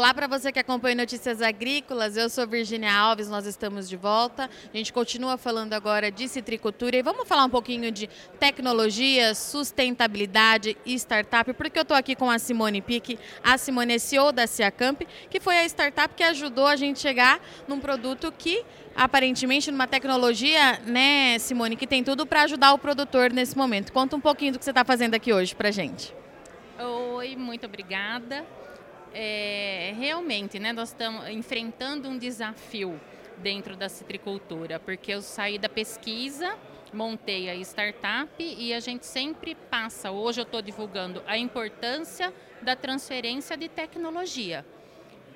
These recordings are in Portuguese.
Olá para você que acompanha Notícias Agrícolas, eu sou Virginia Alves, nós estamos de volta. A gente continua falando agora de citricultura e vamos falar um pouquinho de tecnologia, sustentabilidade e startup, porque eu estou aqui com a Simone Pique, a Simone é CEO da Ciacamp, que foi a startup que ajudou a gente chegar num produto que aparentemente numa tecnologia, né, Simone, que tem tudo para ajudar o produtor nesse momento. Conta um pouquinho do que você está fazendo aqui hoje para gente. Oi, muito obrigada é, realmente, né, nós estamos enfrentando um desafio dentro da citricultura, porque eu saí da pesquisa, montei a startup e a gente sempre passa, hoje eu estou divulgando a importância da transferência de tecnologia,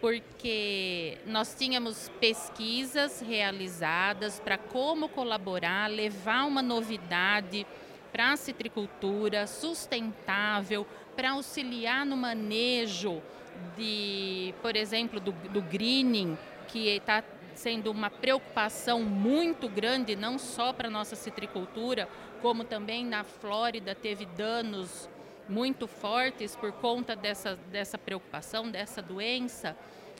porque nós tínhamos pesquisas realizadas para como colaborar, levar uma novidade para a citricultura sustentável, para auxiliar no manejo de, por exemplo, do, do greening, que está sendo uma preocupação muito grande, não só para a nossa citricultura, como também na Flórida teve danos muito fortes por conta dessa, dessa preocupação, dessa doença.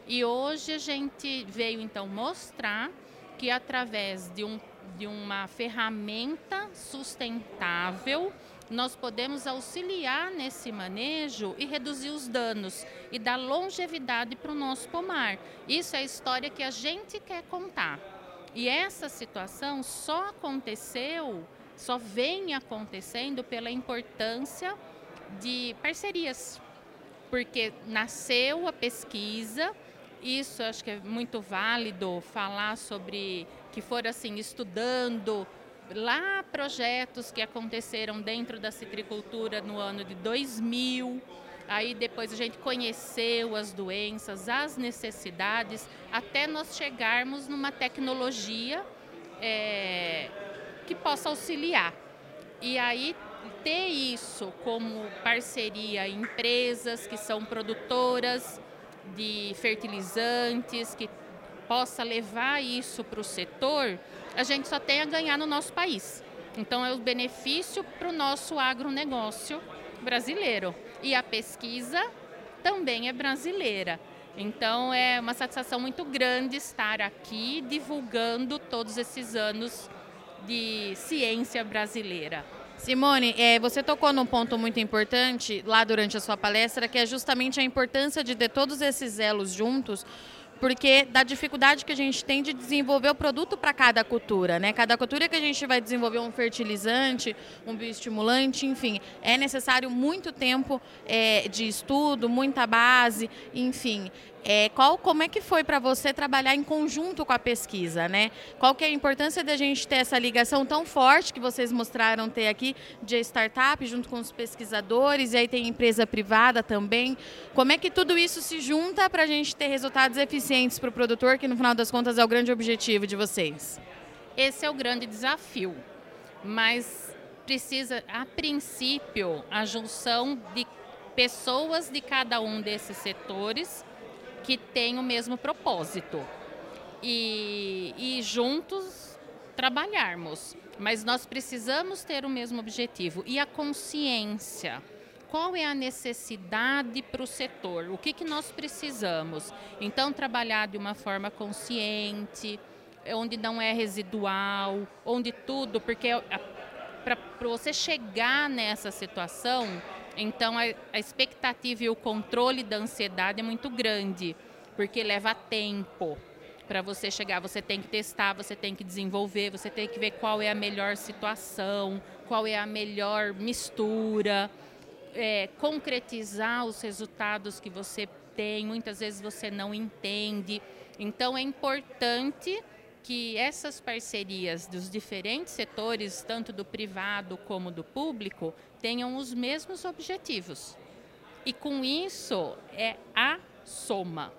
E hoje a gente veio então mostrar que através de, um, de uma ferramenta sustentável, nós podemos auxiliar nesse manejo e reduzir os danos e dar longevidade para o nosso pomar. Isso é a história que a gente quer contar. E essa situação só aconteceu, só vem acontecendo pela importância de parcerias. Porque nasceu a pesquisa, isso acho que é muito válido falar sobre que for assim estudando lá projetos que aconteceram dentro da citricultura no ano de 2000. Aí depois a gente conheceu as doenças, as necessidades, até nós chegarmos numa tecnologia é, que possa auxiliar. E aí ter isso como parceria empresas que são produtoras de fertilizantes, que possa levar isso para o setor, a gente só tem a ganhar no nosso país. Então, é o benefício para o nosso agronegócio brasileiro. E a pesquisa também é brasileira. Então, é uma satisfação muito grande estar aqui divulgando todos esses anos de ciência brasileira. Simone, é, você tocou num ponto muito importante lá durante a sua palestra, que é justamente a importância de ter todos esses elos juntos porque da dificuldade que a gente tem de desenvolver o produto para cada cultura, né? Cada cultura que a gente vai desenvolver um fertilizante, um bioestimulante, enfim, é necessário muito tempo é, de estudo, muita base, enfim. É, qual, como é que foi para você trabalhar em conjunto com a pesquisa, né? Qual que é a importância da gente ter essa ligação tão forte que vocês mostraram ter aqui de startup junto com os pesquisadores e aí tem empresa privada também. Como é que tudo isso se junta para a gente ter resultados eficientes para o produtor, que no final das contas é o grande objetivo de vocês? Esse é o grande desafio, mas precisa, a princípio, a junção de pessoas de cada um desses setores que têm o mesmo propósito e, e juntos trabalharmos. Mas nós precisamos ter o mesmo objetivo e a consciência. Qual é a necessidade para o setor? O que, que nós precisamos? Então, trabalhar de uma forma consciente, onde não é residual, onde tudo, porque para você chegar nessa situação, então, a, a expectativa e o controle da ansiedade é muito grande, porque leva tempo para você chegar. Você tem que testar, você tem que desenvolver, você tem que ver qual é a melhor situação, qual é a melhor mistura, é, concretizar os resultados que você tem. Muitas vezes você não entende. Então, é importante que essas parcerias dos diferentes setores, tanto do privado como do público, tenham os mesmos objetivos. E com isso é a soma.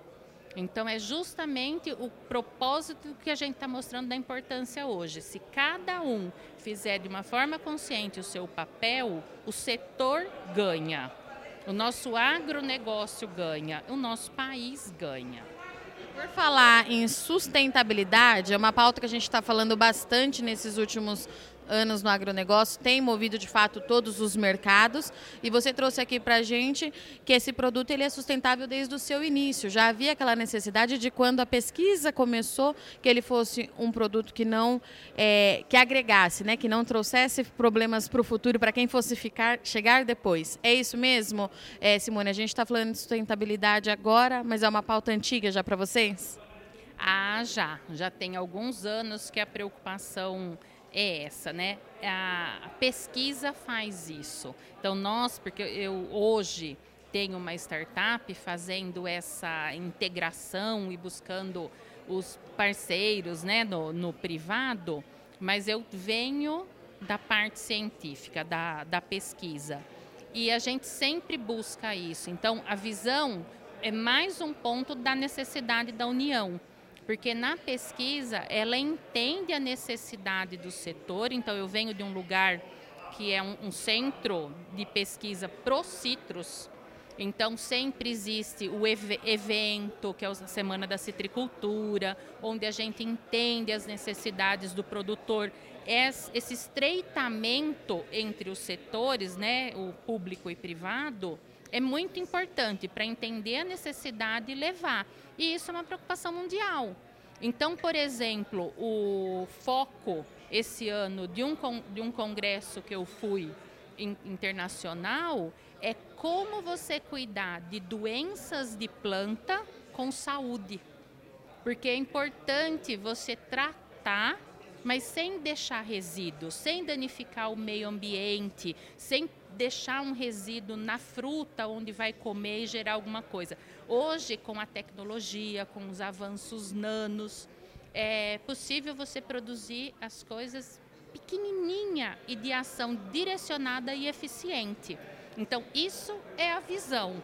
Então é justamente o propósito que a gente está mostrando da importância hoje. Se cada um fizer de uma forma consciente o seu papel, o setor ganha. O nosso agronegócio ganha, o nosso país ganha. Por falar em sustentabilidade, é uma pauta que a gente está falando bastante nesses últimos anos no agronegócio, tem movido de fato todos os mercados e você trouxe aqui para a gente que esse produto ele é sustentável desde o seu início. Já havia aquela necessidade de quando a pesquisa começou que ele fosse um produto que não é, que agregasse, né, que não trouxesse problemas para o futuro para quem fosse ficar chegar depois. É isso mesmo, é, Simone. A gente está falando de sustentabilidade agora, mas é uma pauta antiga já para vocês. Ah, já. Já tem alguns anos que a preocupação é essa, né? A pesquisa faz isso. Então nós, porque eu hoje tenho uma startup fazendo essa integração e buscando os parceiros, né, no, no privado, mas eu venho da parte científica, da, da pesquisa. E a gente sempre busca isso. Então, a visão é mais um ponto da necessidade da união porque na pesquisa ela entende a necessidade do setor. Então, eu venho de um lugar que é um, um centro de pesquisa pro citros. Então, sempre existe o ev evento, que é a Semana da Citricultura, onde a gente entende as necessidades do produtor. Esse estreitamento entre os setores, né, o público e privado, é muito importante para entender a necessidade e levar. E isso é uma preocupação mundial. Então, por exemplo, o foco esse ano de um, de um congresso que eu fui internacional é como você cuidar de doenças de planta com saúde. Porque é importante você tratar, mas sem deixar resíduos, sem danificar o meio ambiente, sem deixar um resíduo na fruta onde vai comer e gerar alguma coisa. Hoje, com a tecnologia, com os avanços nanos, é possível você produzir as coisas pequenininha e de ação direcionada e eficiente. Então, isso é a visão,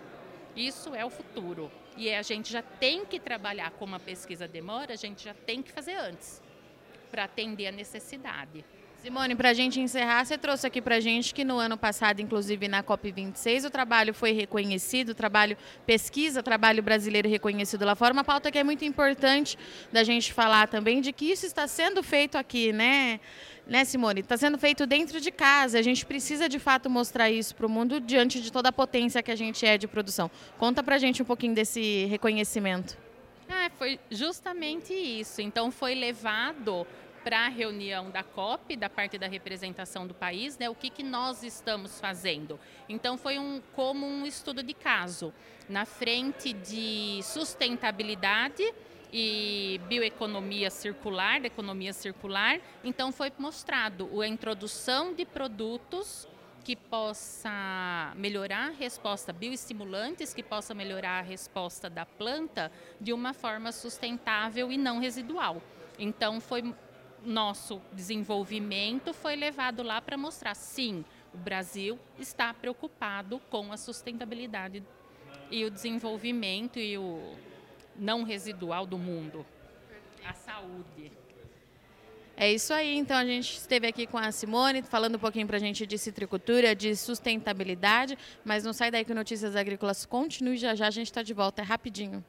isso é o futuro. E a gente já tem que trabalhar como a pesquisa demora, a gente já tem que fazer antes, para atender a necessidade. Simone, para a gente encerrar, você trouxe aqui para a gente que no ano passado, inclusive na COP26, o trabalho foi reconhecido, o trabalho pesquisa, trabalho brasileiro reconhecido lá fora. Uma pauta que é muito importante da gente falar também de que isso está sendo feito aqui, né? Né, Simone? Está sendo feito dentro de casa. A gente precisa de fato mostrar isso para o mundo diante de toda a potência que a gente é de produção. Conta para a gente um pouquinho desse reconhecimento. É, foi justamente isso. Então foi levado para a reunião da COP, da parte da representação do país, né, o que, que nós estamos fazendo. Então, foi um, como um estudo de caso, na frente de sustentabilidade e bioeconomia circular, da economia circular. Então, foi mostrado a introdução de produtos que possa melhorar a resposta, bioestimulantes que possa melhorar a resposta da planta de uma forma sustentável e não residual. Então, foi nosso desenvolvimento foi levado lá para mostrar, sim, o Brasil está preocupado com a sustentabilidade e o desenvolvimento e o não residual do mundo, a saúde. É isso aí, então a gente esteve aqui com a Simone falando um pouquinho para a gente de citricultura, de sustentabilidade, mas não sai daí que Notícias Agrícolas continue já já, a gente está de volta, é rapidinho.